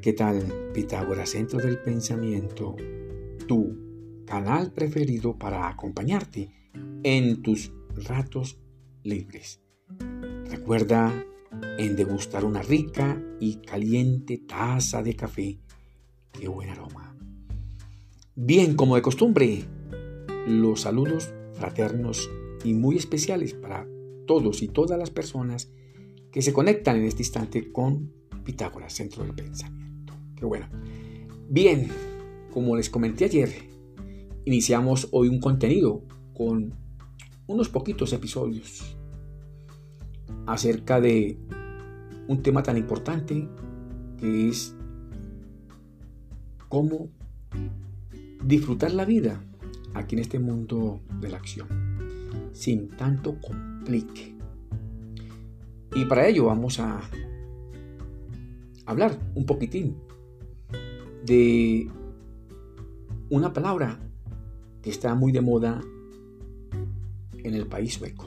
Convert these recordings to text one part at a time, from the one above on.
¿qué tal Pitágoras, Centro del Pensamiento? Tu canal preferido para acompañarte en tus ratos libres. Recuerda en degustar una rica y caliente taza de café. ¡Qué buen aroma! Bien, como de costumbre, los saludos fraternos y muy especiales para todos y todas las personas que se conectan en este instante con Pitágoras, Centro del Pensamiento. Qué bueno. Bien, como les comenté ayer, iniciamos hoy un contenido con unos poquitos episodios acerca de un tema tan importante que es cómo disfrutar la vida aquí en este mundo de la acción sin tanto complique. Y para ello vamos a hablar un poquitín de una palabra que está muy de moda en el país sueco.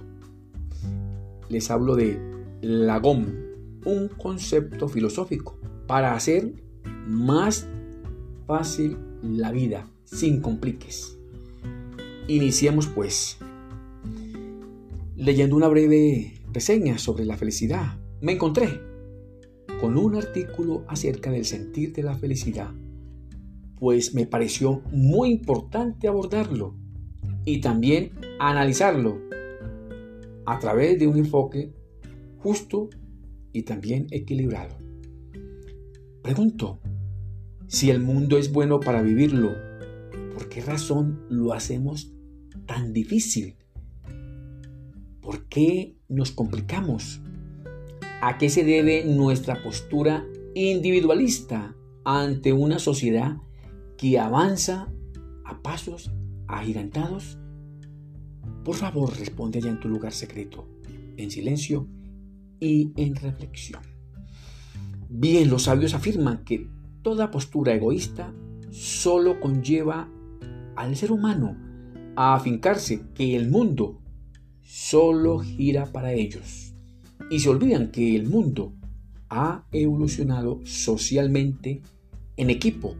Les hablo de lagom, un concepto filosófico para hacer más fácil la vida, sin compliques. Iniciemos pues leyendo una breve reseña sobre la felicidad. Me encontré con un artículo acerca del sentir de la felicidad, pues me pareció muy importante abordarlo y también analizarlo a través de un enfoque justo y también equilibrado. Pregunto, si el mundo es bueno para vivirlo, ¿por qué razón lo hacemos tan difícil? ¿Por qué nos complicamos? ¿A qué se debe nuestra postura individualista ante una sociedad que avanza a pasos agigantados? Por favor, responde allá en tu lugar secreto, en silencio y en reflexión. Bien, los sabios afirman que toda postura egoísta solo conlleva al ser humano a afincarse que el mundo solo gira para ellos y se olvidan que el mundo ha evolucionado socialmente en equipo,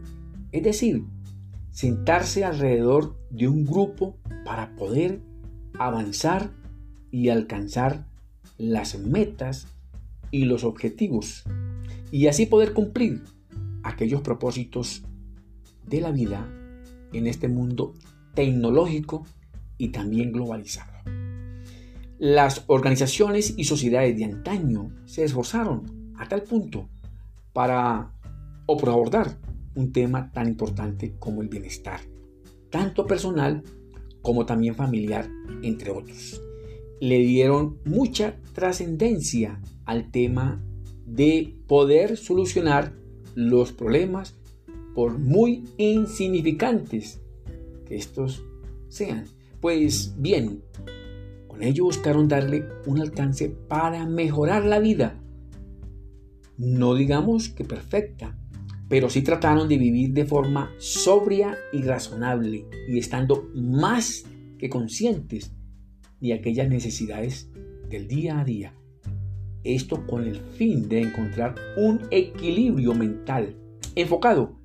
es decir, sentarse alrededor de un grupo para poder avanzar y alcanzar las metas y los objetivos y así poder cumplir aquellos propósitos de la vida en este mundo tecnológico y también globalizado. Las organizaciones y sociedades de antaño se esforzaron a tal punto para o por abordar un tema tan importante como el bienestar, tanto personal como también familiar, entre otros. Le dieron mucha trascendencia al tema de poder solucionar los problemas por muy insignificantes que estos sean. Pues bien, con ello buscaron darle un alcance para mejorar la vida. No digamos que perfecta, pero sí trataron de vivir de forma sobria y razonable y estando más que conscientes de aquellas necesidades del día a día. Esto con el fin de encontrar un equilibrio mental enfocado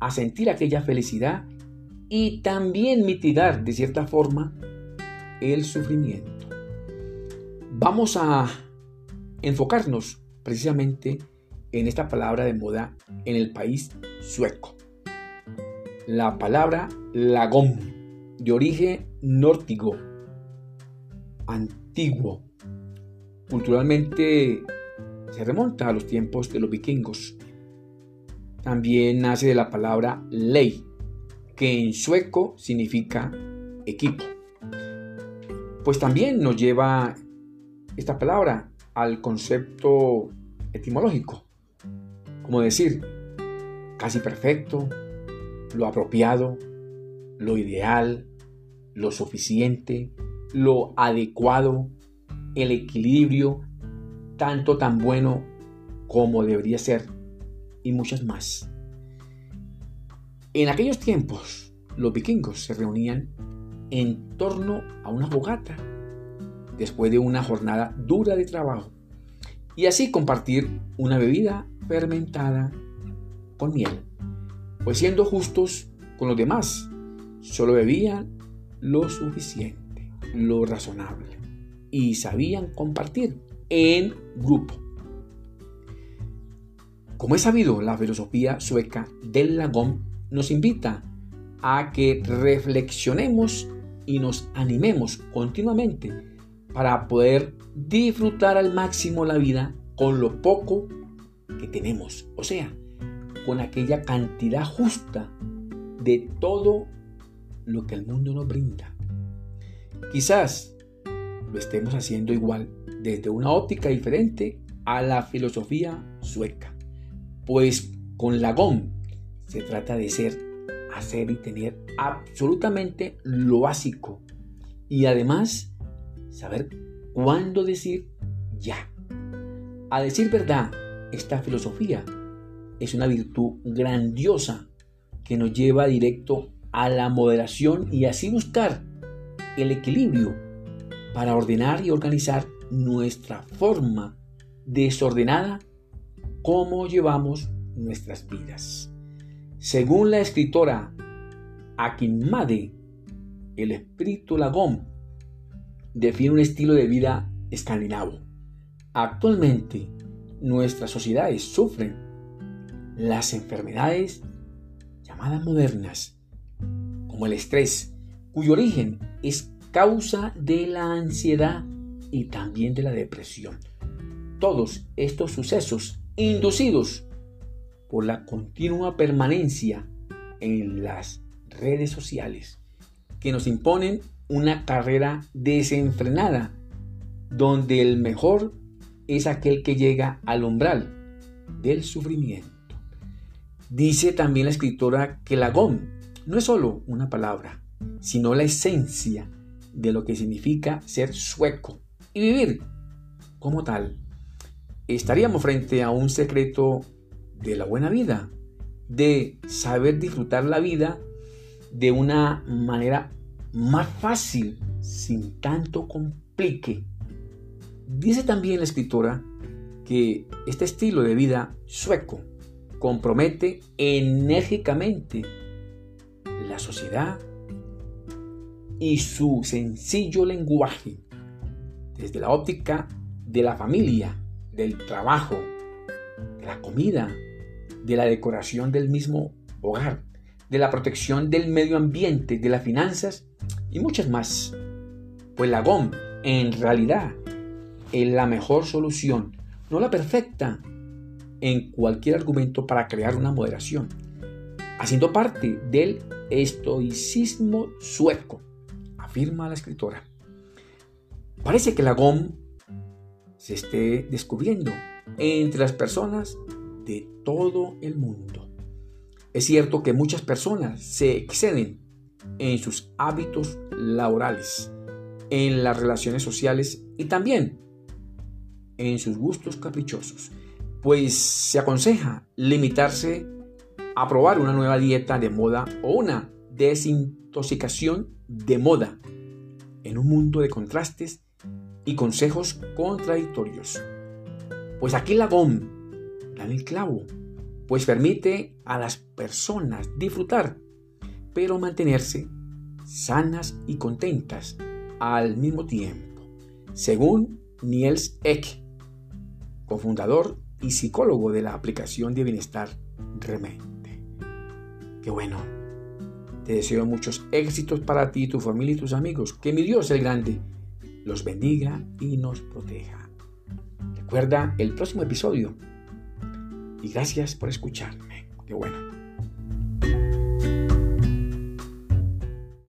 a sentir aquella felicidad y también mitigar de cierta forma el sufrimiento. Vamos a enfocarnos precisamente en esta palabra de moda en el país sueco. La palabra lagom, de origen nórtico, antiguo. Culturalmente se remonta a los tiempos de los vikingos. También nace de la palabra ley, que en sueco significa equipo pues también nos lleva esta palabra al concepto etimológico, como decir, casi perfecto, lo apropiado, lo ideal, lo suficiente, lo adecuado, el equilibrio, tanto tan bueno como debería ser, y muchas más. En aquellos tiempos, los vikingos se reunían en torno a una fogata después de una jornada dura de trabajo y así compartir una bebida fermentada con miel, pues siendo justos con los demás, solo bebían lo suficiente, lo razonable, y sabían compartir en grupo. Como es sabido, la filosofía sueca del lagón nos invita a que reflexionemos y nos animemos continuamente para poder disfrutar al máximo la vida con lo poco que tenemos, o sea, con aquella cantidad justa de todo lo que el mundo nos brinda. Quizás lo estemos haciendo igual desde una óptica diferente a la filosofía sueca, pues con la GOM se trata de ser hacer y tener absolutamente lo básico. Y además, saber cuándo decir ya. A decir verdad, esta filosofía es una virtud grandiosa que nos lleva directo a la moderación y así buscar el equilibrio para ordenar y organizar nuestra forma desordenada como llevamos nuestras vidas. Según la escritora Akinmade, el espíritu lagón define un estilo de vida escandinavo. Actualmente, nuestras sociedades sufren las enfermedades llamadas modernas, como el estrés, cuyo origen es causa de la ansiedad y también de la depresión. Todos estos sucesos inducidos por la continua permanencia en las redes sociales que nos imponen una carrera desenfrenada donde el mejor es aquel que llega al umbral del sufrimiento. Dice también la escritora que la GOM no es solo una palabra, sino la esencia de lo que significa ser sueco y vivir como tal. Estaríamos frente a un secreto de la buena vida, de saber disfrutar la vida de una manera más fácil, sin tanto complique. Dice también la escritora que este estilo de vida sueco compromete enérgicamente la sociedad y su sencillo lenguaje desde la óptica de la familia, del trabajo, de la comida, de la decoración del mismo hogar, de la protección del medio ambiente, de las finanzas y muchas más. Pues la GOM en realidad es la mejor solución, no la perfecta, en cualquier argumento para crear una moderación, haciendo parte del estoicismo sueco, afirma la escritora. Parece que la GOM se esté descubriendo entre las personas de todo el mundo. Es cierto que muchas personas se exceden en sus hábitos laborales, en las relaciones sociales y también en sus gustos caprichosos, pues se aconseja limitarse a probar una nueva dieta de moda o una desintoxicación de moda en un mundo de contrastes y consejos contradictorios. Pues aquí la GOM el clavo, pues permite a las personas disfrutar, pero mantenerse sanas y contentas al mismo tiempo, según Niels Eck, cofundador y psicólogo de la aplicación de bienestar Remente. Qué bueno. Te deseo muchos éxitos para ti, tu familia y tus amigos. Que mi Dios el Grande los bendiga y nos proteja. Recuerda el próximo episodio y gracias por escucharme. Qué bueno.